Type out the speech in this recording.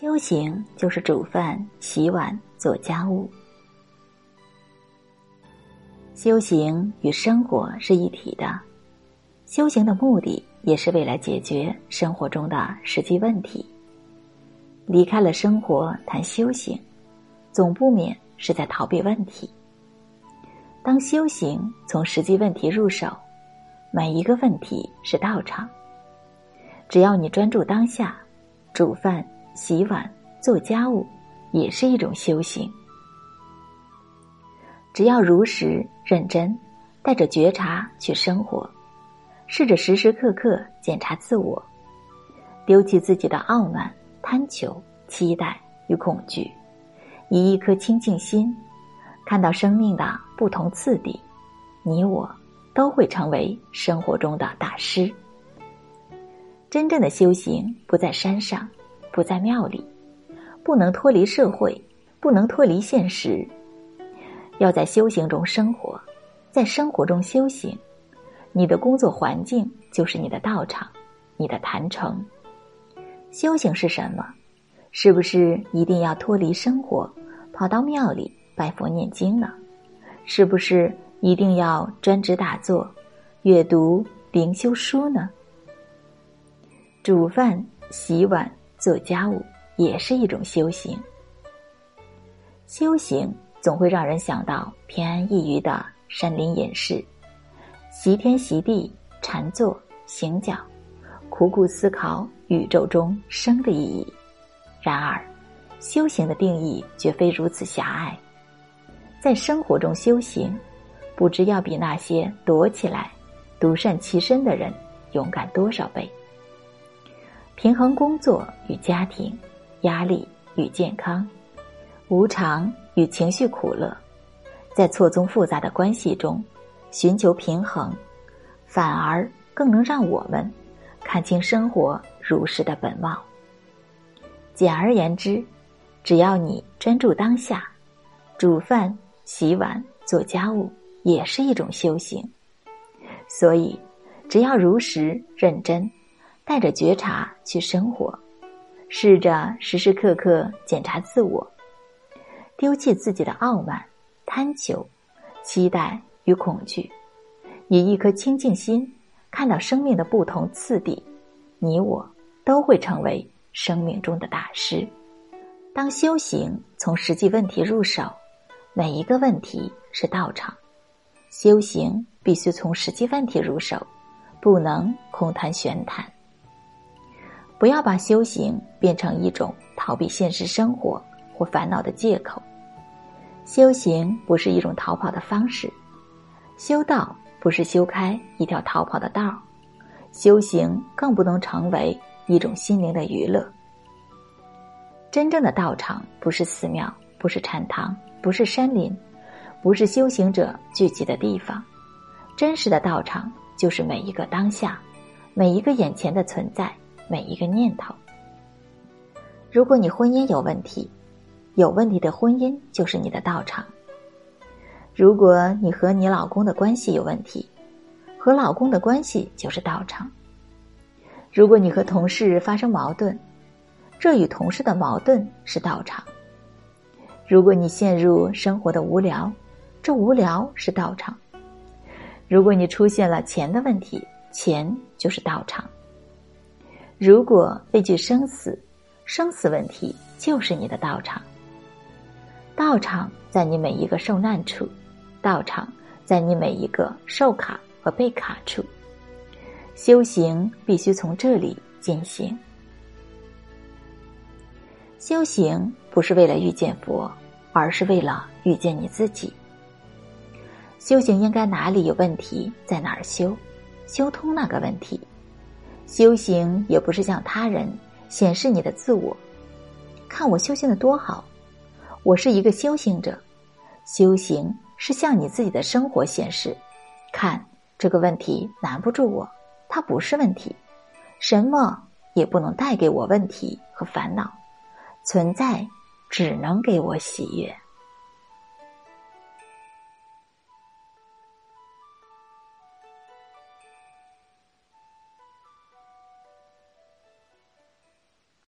修行就是煮饭、洗碗、做家务。修行与生活是一体的，修行的目的也是为了解决生活中的实际问题。离开了生活谈修行，总不免是在逃避问题。当修行从实际问题入手，每一个问题是道场。只要你专注当下，煮饭。洗碗、做家务，也是一种修行。只要如实认真，带着觉察去生活，试着时时刻刻检查自我，丢弃自己的傲慢、贪求、期待与恐惧，以一颗清净心，看到生命的不同次第，你我都会成为生活中的大师。真正的修行不在山上。不在庙里，不能脱离社会，不能脱离现实。要在修行中生活，在生活中修行。你的工作环境就是你的道场，你的坛城。修行是什么？是不是一定要脱离生活，跑到庙里拜佛念经呢？是不是一定要专职打坐，阅读灵修书呢？煮饭、洗碗。做家务也是一种修行。修行总会让人想到平安易于的山林隐士，习天习地禅坐行脚，苦苦思考宇宙中生的意义。然而，修行的定义绝非如此狭隘。在生活中修行，不知要比那些躲起来、独善其身的人勇敢多少倍。平衡工作与家庭，压力与健康，无常与情绪苦乐，在错综复杂的关系中寻求平衡，反而更能让我们看清生活如实的本貌。简而言之，只要你专注当下，煮饭、洗碗、做家务也是一种修行。所以，只要如实认真。带着觉察去生活，试着时时刻刻检查自我，丢弃自己的傲慢、贪求、期待与恐惧，以一颗清净心看到生命的不同次第，你我都会成为生命中的大师。当修行从实际问题入手，每一个问题是道场。修行必须从实际问题入手，不能空谈玄谈。不要把修行变成一种逃避现实生活或烦恼的借口。修行不是一种逃跑的方式，修道不是修开一条逃跑的道修行更不能成为一种心灵的娱乐。真正的道场不是寺庙，不是禅堂，不是山林，不是修行者聚集的地方。真实的道场就是每一个当下，每一个眼前的存在。每一个念头。如果你婚姻有问题，有问题的婚姻就是你的道场；如果你和你老公的关系有问题，和老公的关系就是道场；如果你和同事发生矛盾，这与同事的矛盾是道场；如果你陷入生活的无聊，这无聊是道场；如果你出现了钱的问题，钱就是道场。如果畏惧生死，生死问题就是你的道场。道场在你每一个受难处，道场在你每一个受卡和被卡处。修行必须从这里进行。修行不是为了遇见佛，而是为了遇见你自己。修行应该哪里有问题，在哪儿修，修通那个问题。修行也不是向他人显示你的自我，看我修行的多好，我是一个修行者。修行是向你自己的生活显示，看这个问题难不住我，它不是问题，什么也不能带给我问题和烦恼，存在只能给我喜悦。